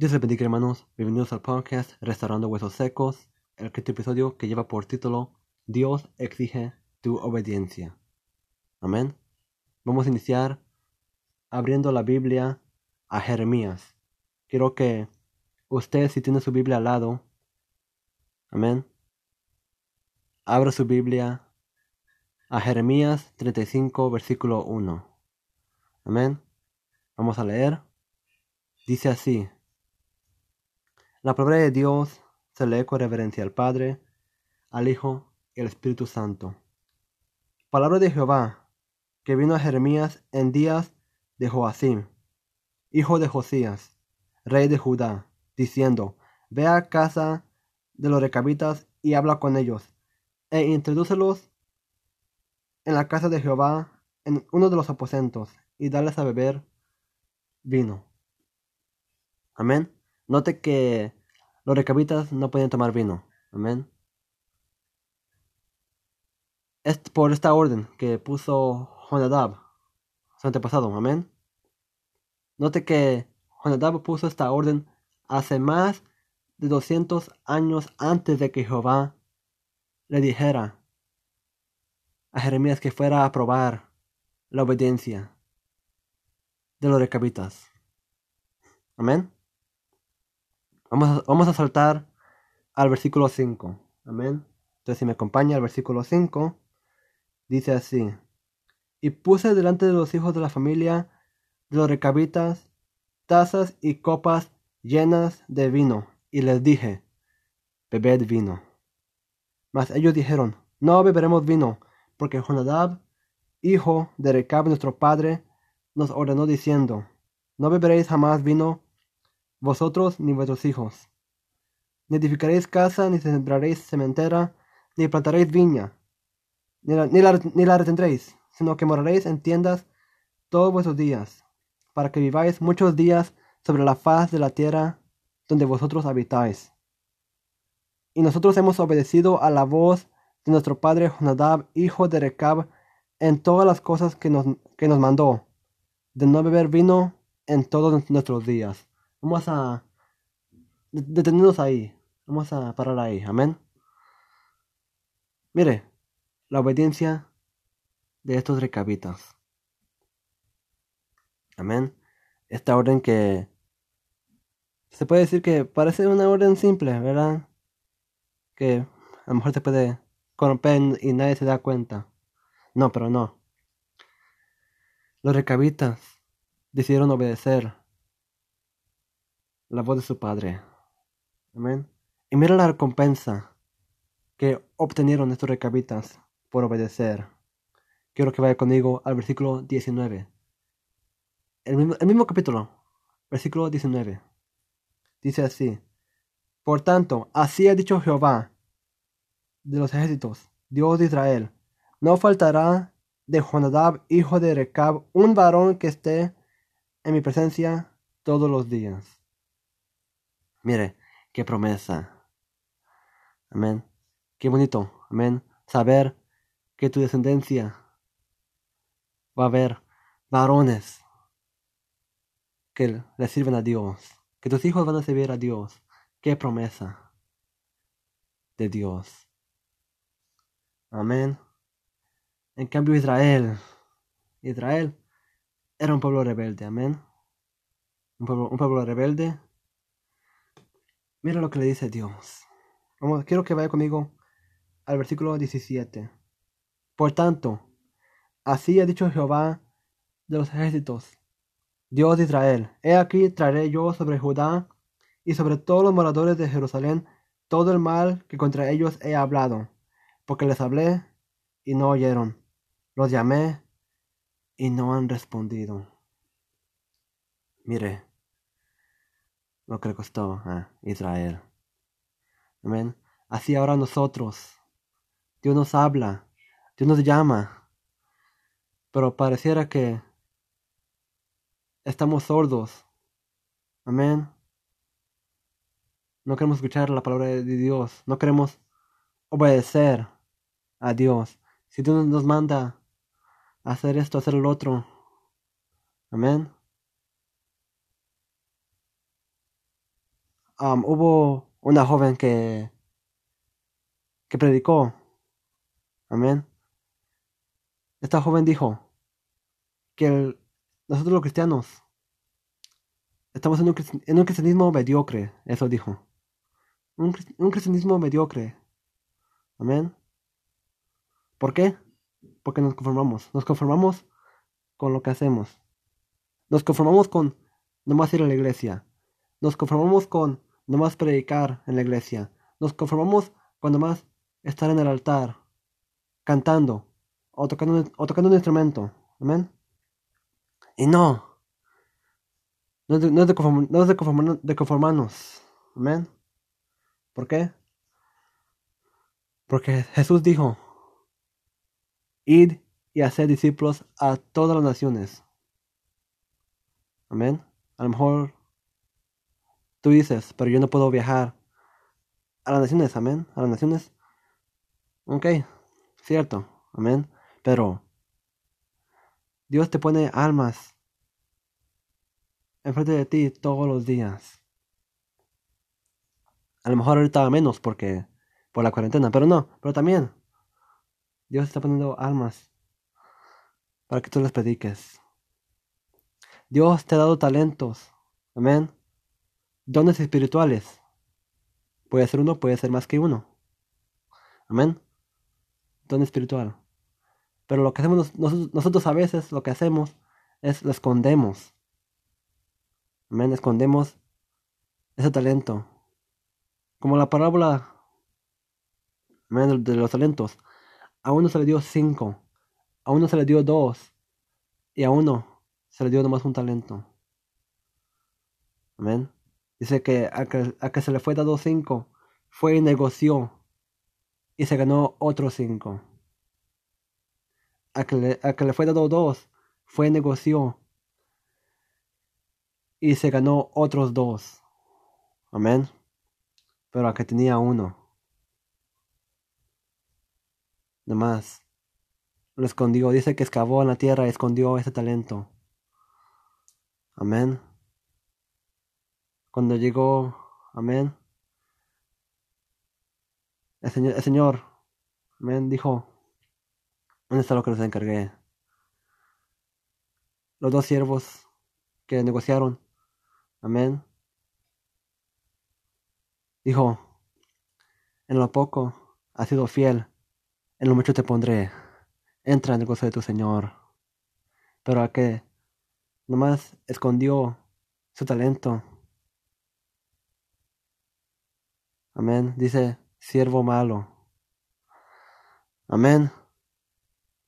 Dios les bendiga hermanos, bienvenidos al podcast Restaurando Huesos Secos, el quinto episodio que lleva por título Dios exige tu obediencia. Amén. Vamos a iniciar abriendo la Biblia a Jeremías. Quiero que usted, si tiene su Biblia al lado, amén, abra su Biblia a Jeremías 35, versículo 1. Amén. Vamos a leer. Dice así. La palabra de Dios se lee con reverencia al Padre, al Hijo y al Espíritu Santo. Palabra de Jehová, que vino a Jeremías en días de Joacim, hijo de Josías, rey de Judá, diciendo, Ve a casa de los recabitas y habla con ellos, e introdúcelos en la casa de Jehová en uno de los aposentos, y dales a beber vino. Amén. Note que los recabitas no pueden tomar vino. Amén. Es por esta orden que puso Jonadab, su antepasado. Amén. Note que Jonadab puso esta orden hace más de 200 años antes de que Jehová le dijera a Jeremías que fuera a probar la obediencia de los recabitas. Amén. Vamos a, saltar al versículo 5. Amén. Entonces, si me acompaña al versículo 5, dice así: Y puse delante de los hijos de la familia de los recabitas tazas y copas llenas de vino, y les dije: Bebed vino. Mas ellos dijeron: No beberemos vino, porque Jonadab, hijo de Recab nuestro padre, nos ordenó diciendo: No beberéis jamás vino vosotros ni vuestros hijos. Ni edificaréis casa, ni sembraréis cementera, ni plantaréis viña, ni la, ni, la, retendréis, sino que moraréis en tiendas todos vuestros días, para que viváis muchos días sobre la faz de la tierra donde vosotros habitáis. Y nosotros hemos obedecido a la voz de nuestro padre Jonadab, hijo de Recab, en todas las cosas que nos, que nos mandó, de no beber vino en todos nuestros días. Vamos a detenernos ahí. Vamos a parar ahí. Amén. Mire, la obediencia de estos recabitas. Amén. Esta orden que se puede decir que parece una orden simple, ¿verdad? Que a lo mejor se puede corromper y nadie se da cuenta. No, pero no. Los recabitas decidieron obedecer la voz de su Padre. Amén. Y mira la recompensa que obtenieron estos recabitas por obedecer. Quiero que vaya conmigo al versículo 19. El mismo, el mismo capítulo, versículo 19. Dice así. Por tanto, así ha dicho Jehová de los ejércitos, Dios de Israel, no faltará de Jonadab, hijo de Recab, un varón que esté en mi presencia todos los días. Mire, qué promesa. Amén. Qué bonito. Amén. Saber que tu descendencia va a haber varones que le sirven a Dios. Que tus hijos van a servir a Dios. Qué promesa de Dios. Amén. En cambio Israel, Israel era un pueblo rebelde. Amén. Un pueblo, un pueblo rebelde Mira lo que le dice Dios. Quiero que vaya conmigo al versículo 17. Por tanto, así ha dicho Jehová de los ejércitos, Dios de Israel, he aquí traeré yo sobre Judá y sobre todos los moradores de Jerusalén todo el mal que contra ellos he hablado, porque les hablé y no oyeron, los llamé y no han respondido. Mire, lo que le costó a Israel. Amén. Así ahora nosotros. Dios nos habla, Dios nos llama, pero pareciera que estamos sordos. Amén. No queremos escuchar la palabra de Dios, no queremos obedecer a Dios. Si Dios nos manda hacer esto, hacer el otro. Amén. Um, hubo una joven que, que predicó. Amén. Esta joven dijo que nosotros los cristianos estamos en un, en un, cristianismo mediocre. Eso dijo. Un, un cristianismo mediocre. Amén. ¿Por qué? Porque nos conformamos. Nos conformamos con lo que hacemos. Nos conformamos con nomás ir a la iglesia. Nos conformamos con nomás predicar en la iglesia. Nos conformamos con nomás estar en el altar, cantando o tocando, o tocando un instrumento. Amén. Y no. No es de, no es de conformarnos. Amén. ¿Por qué? Porque Jesús dijo, id y hacer discípulos a todas las naciones. Amén. A lo mejor tú dices, pero yo no puedo viajar a las naciones, amén. A las naciones. Ok, cierto, amén. Pero Dios te pone almas enfrente de ti todos los días. A lo mejor ahorita menos porque por la cuarentena, pero no, pero también Dios está poniendo almas para que tú les prediques. Dios te ha dado talentos, amén. Dones espirituales. Puede ser uno, puede ser más que uno. Amén. Don espiritual. Pero lo que hacemos nosotros, a veces, lo que hacemos es lo escondemos. Amén. Escondemos ese talento. Como la parábola de los talentos. A uno se le dio cinco, a uno se le dio dos, y a uno se le dio nomás un talento. Amén. Dice que a, que se le fue dado cinco, fue y negoció, y se ganó otros cinco. A que, le, a que le fue dado dos, fue y negoció, y se ganó otros dos. Amén. Pero a que tenía uno, más lo escondió. Dice que excavó en la tierra y escondió ese talento. Amén. Cuando llegó, amén. El Señor, el señor amén, dijo, ¿dónde está lo que les encargué? Los dos siervos que negociaron, amén. Dijo, en lo poco ha sido fiel, en lo mucho te pondré. Entra en el gozo de tu Señor. Pero a que nomás escondió su talento. Amén. Dice, siervo malo. Amén.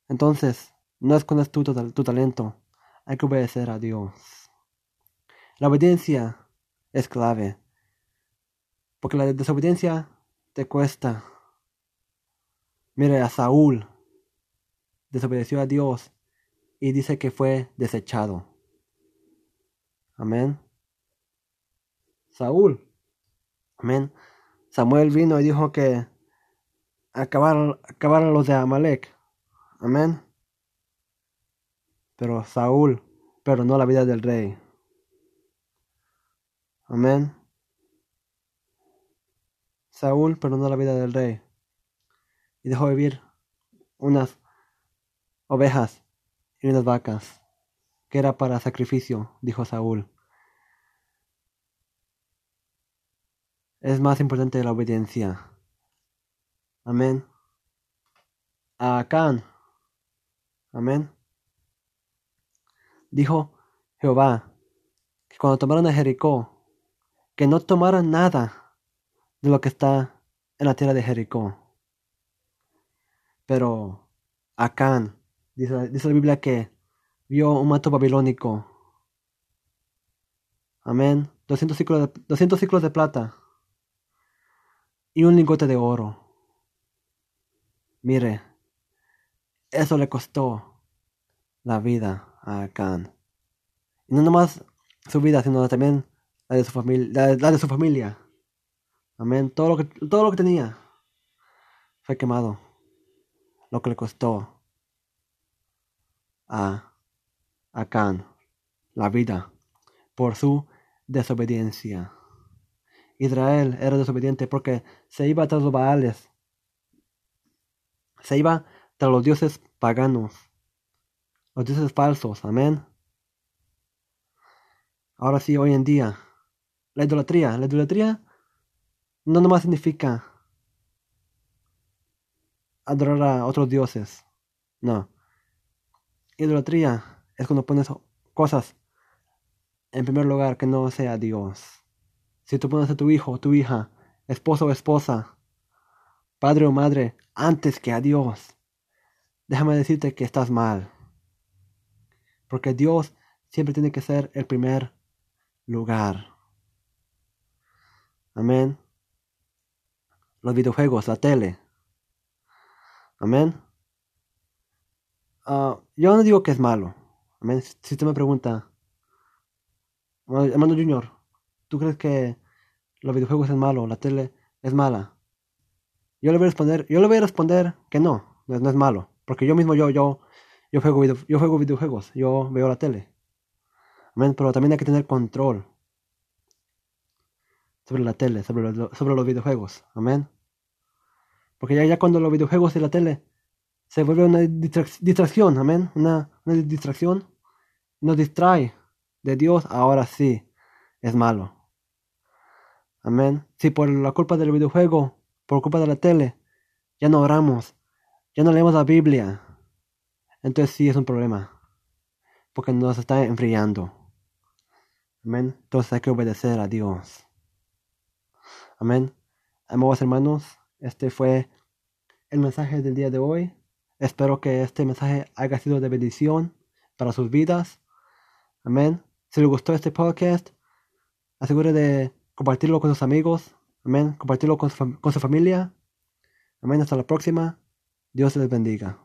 Entonces, no escondas tu, tu talento. Hay que obedecer a Dios. La obediencia es clave. Porque la desobediencia te cuesta. Mire a Saúl. Desobedeció a Dios y dice que fue desechado. Amén. Saúl. Amén. Samuel vino y dijo que acabaron, los de Amalek. Amén. Pero Saúl perdonó la vida del rey. Amén. Saúl perdonó la vida del rey y dejó vivir unas ovejas y unas vacas, que era para sacrificio, dijo Saúl. Es más importante la obediencia. Amén. Acán. Amén. Dijo Jehová que cuando tomaron a Jericó, que no tomaran nada de lo que está en la tierra de Jericó. Pero Acán, dice, dice la Biblia que vio un mato babilónico. Amén. 200 ciclos, de, 200 ciclos de plata y un lingote de oro. Mire, eso le costó la vida a Acán. Y no nomás su vida, sino también la de su familia. La, de su familia. Amén. Todo lo que, todo lo que tenía fue quemado lo que le costó a Acán la vida por su desobediencia. Israel era desobediente porque se iba tras los Baales. Se iba tras los dioses paganos. Los dioses falsos. Amén. Ahora sí, hoy en día. La idolatría. La idolatría no nomás significa adorar a otros dioses. No. Idolatría es cuando pones cosas en primer lugar que no sea Dios. Si tú pones a tu hijo o tu hija, esposo o esposa, padre o madre, antes que a Dios, déjame decirte que estás mal. Porque Dios siempre tiene que ser el primer lugar. Amén. Los videojuegos, la tele. Amén. Ah, yo no digo que es malo. Amén. Si usted me pregunta, Armando Junior, ¿tú crees que los videojuegos es malo, la tele es mala? Yo le voy a responder, yo le voy a responder que no, no, es malo, porque yo mismo yo yo yo juego yo juego videojuegos, yo veo la tele. Amén, pero también hay que tener control sobre la tele, sobre los, videojuegos. Amén. Porque ya, ya cuando los videojuegos y la tele se vuelve una distracción, amén, una distracción, nos distrae de Dios, ahora sí es malo. Amén. Si por la culpa del videojuego, por culpa de la tele, ya no oramos, ya no leemos la Biblia, entonces sí es un problema. Porque nos está enfriando. Amén. Entonces hay que obedecer a Dios. Amén. Amados hermanos, este fue el mensaje del día de hoy. Espero que este mensaje haya sido de bendición para sus vidas. Amén. Si les gustó este podcast, asegure de compartirlo con sus amigos. Amén. Compartirlo con su, familia. Amén. Hasta la próxima. Dios les bendiga.